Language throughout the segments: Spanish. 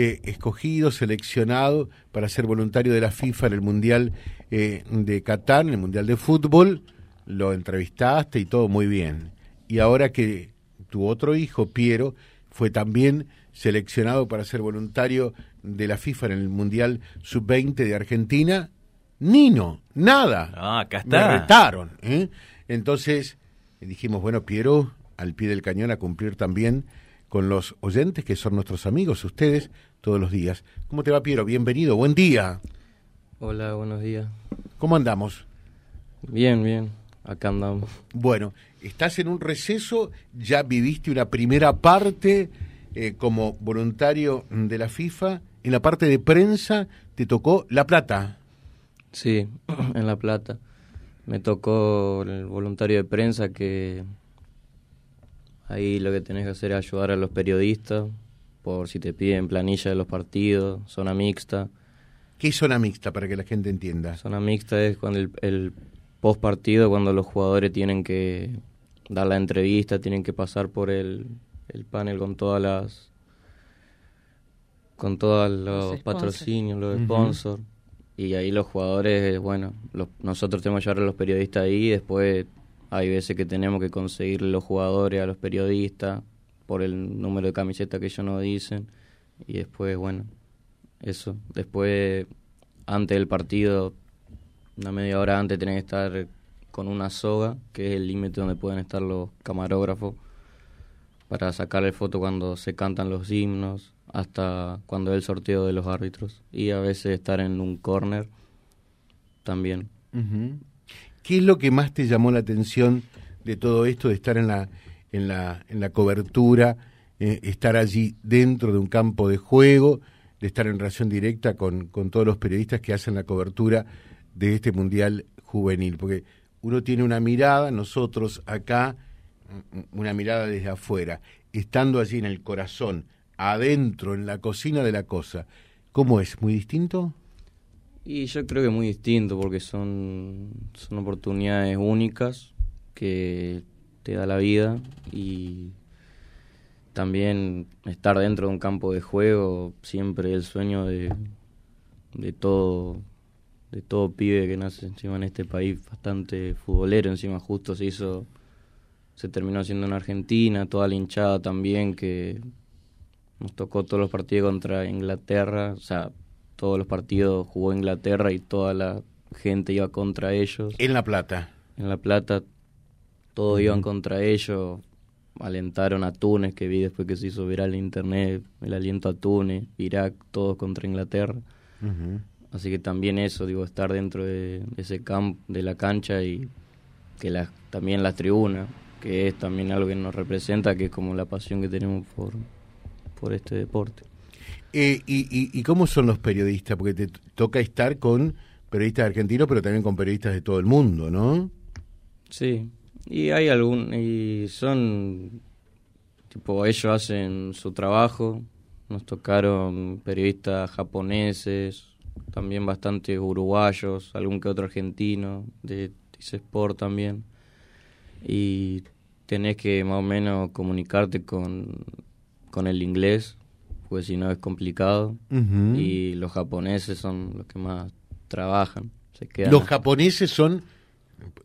eh, escogido, seleccionado para ser voluntario de la FIFA en el Mundial eh, de Qatar, en el Mundial de Fútbol, lo entrevistaste y todo muy bien. Y ahora que tu otro hijo, Piero, fue también seleccionado para ser voluntario de la FIFA en el Mundial Sub-20 de Argentina, Nino, nada. Ah, acá está. Me retaron. ¿eh? Entonces dijimos, bueno, Piero, al pie del cañón a cumplir también con los oyentes que son nuestros amigos, ustedes, todos los días. ¿Cómo te va, Piero? Bienvenido, buen día. Hola, buenos días. ¿Cómo andamos? Bien, bien, acá andamos. Bueno, estás en un receso, ya viviste una primera parte eh, como voluntario de la FIFA, en la parte de prensa te tocó La Plata. Sí, en La Plata. Me tocó el voluntario de prensa que ahí lo que tenés que hacer es ayudar a los periodistas por si te piden planilla de los partidos, zona mixta. ¿Qué es zona mixta para que la gente entienda? Zona mixta es cuando el, el post partido, cuando los jugadores tienen que dar la entrevista, tienen que pasar por el, el panel con todas las con todos los, patrocinios, los sponsors. Y ahí los jugadores, bueno, nosotros tenemos que llevar a los periodistas ahí y después hay veces que tenemos que conseguir los jugadores a los periodistas por el número de camiseta que ellos nos dicen. Y después, bueno, eso. Después, antes del partido, una media hora antes, tienen que estar con una soga, que es el límite donde pueden estar los camarógrafos, para sacarle foto cuando se cantan los himnos, hasta cuando es el sorteo de los árbitros. Y a veces estar en un corner también. ¿Qué es lo que más te llamó la atención de todo esto, de estar en la, en la, en la cobertura, eh, estar allí dentro de un campo de juego, de estar en relación directa con, con todos los periodistas que hacen la cobertura de este Mundial Juvenil? Porque uno tiene una mirada, nosotros acá, una mirada desde afuera, estando allí en el corazón, adentro, en la cocina de la cosa, ¿cómo es? ¿Muy distinto? Y yo creo que muy distinto porque son, son oportunidades únicas que te da la vida y también estar dentro de un campo de juego siempre el sueño de, de todo de todo pibe que nace encima en este país bastante futbolero encima justo se hizo se terminó haciendo en Argentina toda la también que nos tocó todos los partidos contra Inglaterra o sea todos los partidos jugó Inglaterra y toda la gente iba contra ellos. En La Plata. En La Plata todos iban contra ellos, alentaron a Túnez, que vi después que se hizo viral en internet, el aliento a Túnez, Irak, todos contra Inglaterra. Así que también eso, digo, estar dentro de, ese campo, de la cancha y que la, también las tribunas, que es también algo que nos representa, que es como la pasión que tenemos por, por este deporte. Eh, y, cómo son los periodistas? Porque te toca estar con periodistas argentinos, pero también con periodistas de todo el mundo, ¿no? Sí, y hay algún, y son, tipo, ellos hacen su trabajo, nos tocaron periodistas japoneses, también bastante uruguayos, algún que otro argentino, de Sport también, y tenés que más o menos comunicarte con, con el inglés pues si no es complicado. Y los japoneses son los que más trabajan. Se los japoneses son,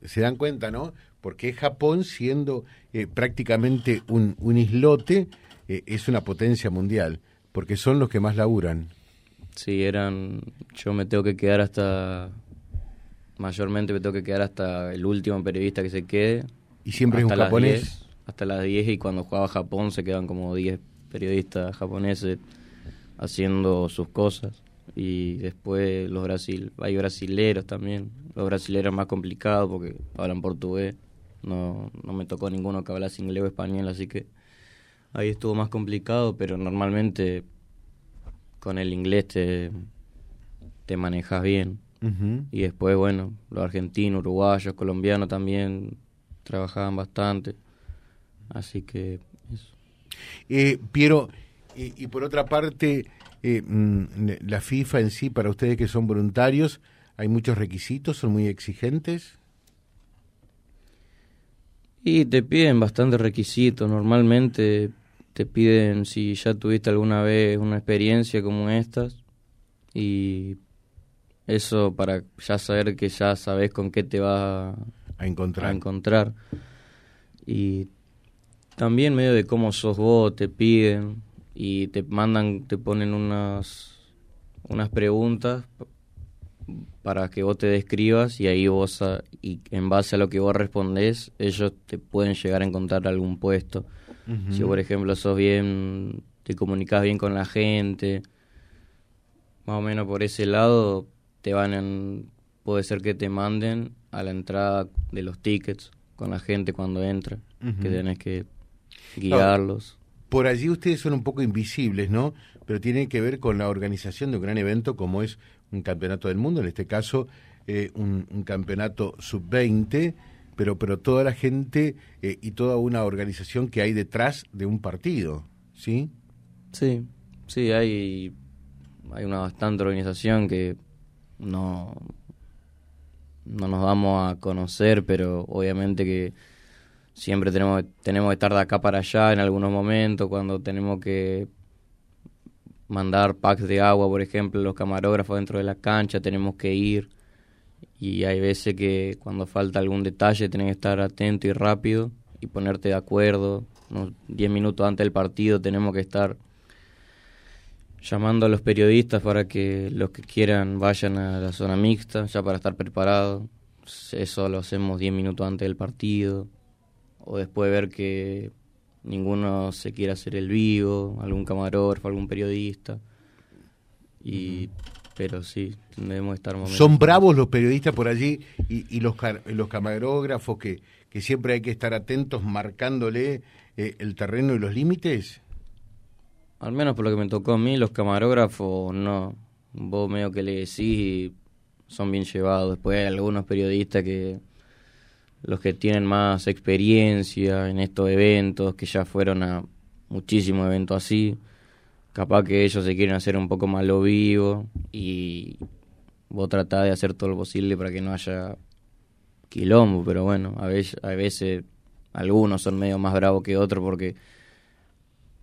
se dan cuenta, ¿no? Porque Japón, siendo eh, prácticamente un, un islote, eh, es una potencia mundial, porque son los que más laburan. Sí, eran. Yo me tengo que quedar hasta. Mayormente me tengo que quedar hasta el último periodista que se quede. ¿Y siempre es un japonés? hasta las 10 y cuando jugaba Japón se quedan como 10 periodistas japoneses haciendo sus cosas. Y después los brasil hay brasileros también. Los brasileros más complicados porque hablan portugués. No no me tocó ninguno que hablase inglés o español así que ahí estuvo más complicado pero normalmente con el inglés te te manejas bien. Y después bueno los argentinos uruguayos colombianos también trabajaban bastante. Así que eh, Piero, y, por otra parte, eh, mm, la FIFA en sí, para ustedes que son voluntarios, ¿hay muchos requisitos? ¿Son muy exigentes? Y te piden bastantes requisitos. Normalmente te piden si ya tuviste alguna vez una experiencia como estas y eso para ya saber que ya sabes con qué te vas a encontrar. a encontrar. Y también medio de cómo sos vos, te piden y te mandan, te ponen unas unas preguntas para que vos te describas y ahí vos, y en base a lo que vos respondés, ellos te pueden llegar a encontrar algún puesto. Si por ejemplo sos bien, te comunicas bien con la gente, más o menos por ese lado, te van en, puede ser que te manden a la entrada de los tickets con la gente cuando entra, que tenés que guiarlos. por allí ustedes son un poco invisibles, ¿no? Pero tiene que ver con la organización de un gran evento como es un campeonato del mundo, en este caso eh, un, campeonato sub-20, pero, pero toda la gente eh, y toda una organización que hay detrás de un partido, ¿sí? Sí, sí, hay, hay una bastante organización que no, no nos vamos a conocer, pero obviamente que siempre tenemos, tenemos que estar de acá para allá en algunos momentos, cuando tenemos que mandar packs de agua, por ejemplo, los camarógrafos dentro de la cancha, tenemos que ir. Y hay veces que cuando falta algún detalle tenés que estar atento y rápido y ponerte de acuerdo. Unos 10 minutos antes del partido tenemos que estar llamando a los periodistas para que los que quieran vayan a la zona mixta, ya para estar preparados. Eso lo hacemos 10 minutos antes del partido. O después ver que ninguno se quiere hacer el vivo, algún camarógrafo, algún periodista. Y, pero sí, debemos estar Son bravos los periodistas por allí y, los, los camarógrafos que, que siempre hay que estar atentos marcándole eh, el terreno y los límites. Al menos por lo que me tocó a mí, los camarógrafos no. Vos medio que le decís y son bien llevados. Después hay algunos periodistas que los que tienen más experiencia en estos eventos, que ya fueron a muchísimos eventos así, capaz que ellos se quieren hacer un poco más lo vivo y vos tratás de hacer todo lo posible para que no haya quilombo, pero bueno, a veces, a veces algunos son medio más bravos que otros porque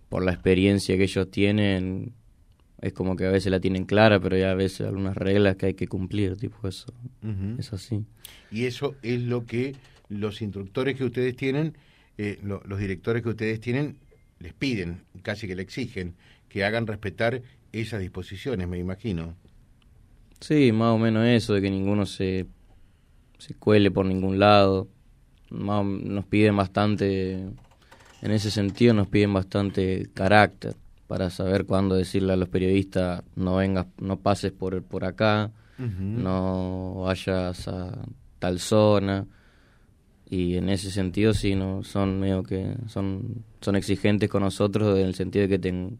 por la experiencia que ellos tienen es como que a veces la tienen clara, pero ya a veces algunas reglas que hay que cumplir, tipo eso. Es así. Y eso es lo que los instructores que ustedes tienen, eh, los directores que ustedes tienen, les piden, casi que le exigen, que hagan respetar esas disposiciones, me imagino. Sí, más o menos eso, de que ninguno se, se cuele por ningún lado. nos piden bastante, en ese sentido nos piden bastante carácter para saber cuándo decirle a los periodistas no vengas, no pases por, por acá, no vayas a tal zona. Y en ese sentido sí no son medio que son son exigentes con nosotros en el sentido de que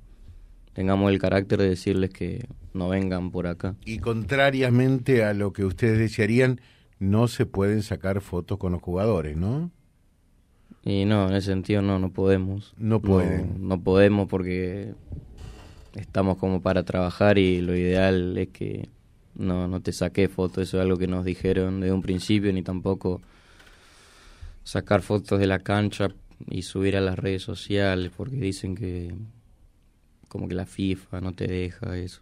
tengamos el carácter de decirles que no vengan por acá. Y contrariamente a lo que ustedes desearían no se pueden sacar fotos con los jugadores no y no en ese sentido no no podemos no pueden no, podemos porque estamos como para trabajar y lo ideal es que no no te saqué fotos eso es algo que nos dijeron desde un principio ni tampoco sacar fotos de la cancha y subir a las redes sociales porque dicen que como que la FIFA no te deja eso.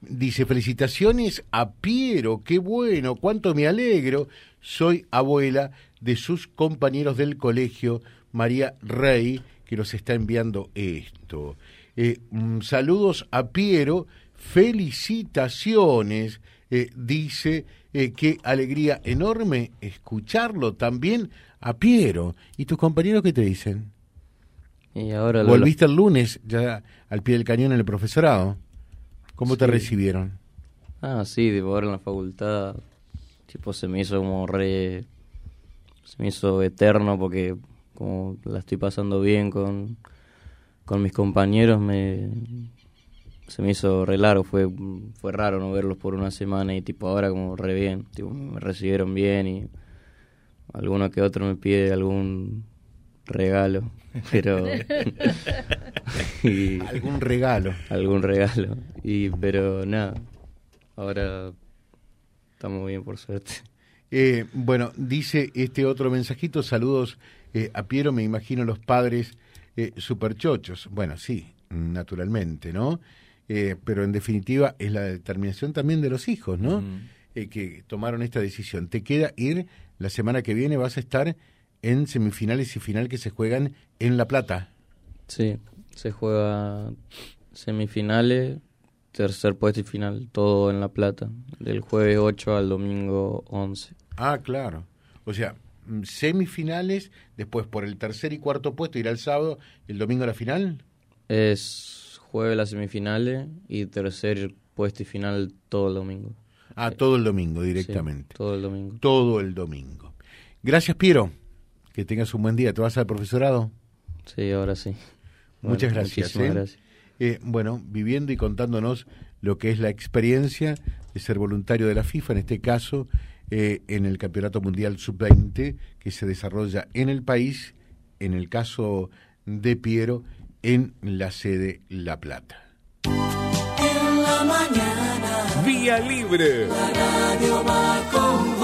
Dice, felicitaciones a Piero, qué bueno, cuánto me alegro. Soy abuela de sus compañeros del colegio, María Rey, que nos está enviando esto. Eh, mm, saludos a Piero, felicitaciones, eh, dice eh, qué alegría enorme escucharlo también a Piero. ¿Y tus compañeros qué te dicen? Y ahora Volviste el lunes ya al pie del cañón en el profesorado. ¿Cómo te recibieron? Ah, sí, de ahora en la facultad. Tipo, se me hizo como re. Se me hizo eterno porque, como la estoy pasando bien con, con mis compañeros, me, se me hizo re largo, fue, fue raro no verlos por una semana y tipo ahora como re bien, tipo, me recibieron bien y alguno que otro me pide algún regalo, pero algún regalo, algún regalo y pero nada, ahora estamos bien por suerte. Eh, bueno, dice este otro mensajito, saludos eh, a Piero, me imagino los padres eh, superchochos. Bueno, sí, naturalmente, ¿no? Eh, pero en definitiva es la determinación también de los hijos, ¿no? Eh, que tomaron esta decisión. Te queda ir, la semana que viene vas a estar en semifinales y final que se juegan en La Plata. Sí, se juega semifinales, tercer puesto y final, todo en La Plata, del jueves 8 al domingo 11. Ah, claro. O sea, mm, semifinales, después por el tercer y cuarto puesto irá el sábado, el domingo a la final. Es jueves las semifinales y tercer puesto y final todo el domingo. Ah, todo el domingo directamente. todo el domingo. Todo el domingo. Gracias, Piero. Que tengas un buen día. ¿Te vas al profesorado? Sí, ahora sí. Muchas gracias. ¿eh? gracias. Eh, bueno, viviendo y contándonos lo que es la experiencia de ser voluntario de la FIFA, en este caso eh, en el Campeonato Mundial Sub-20 que se desarrolla en el país, en el caso de Piero, en la sede La Plata. En la mañana. Vía Libre. La radio va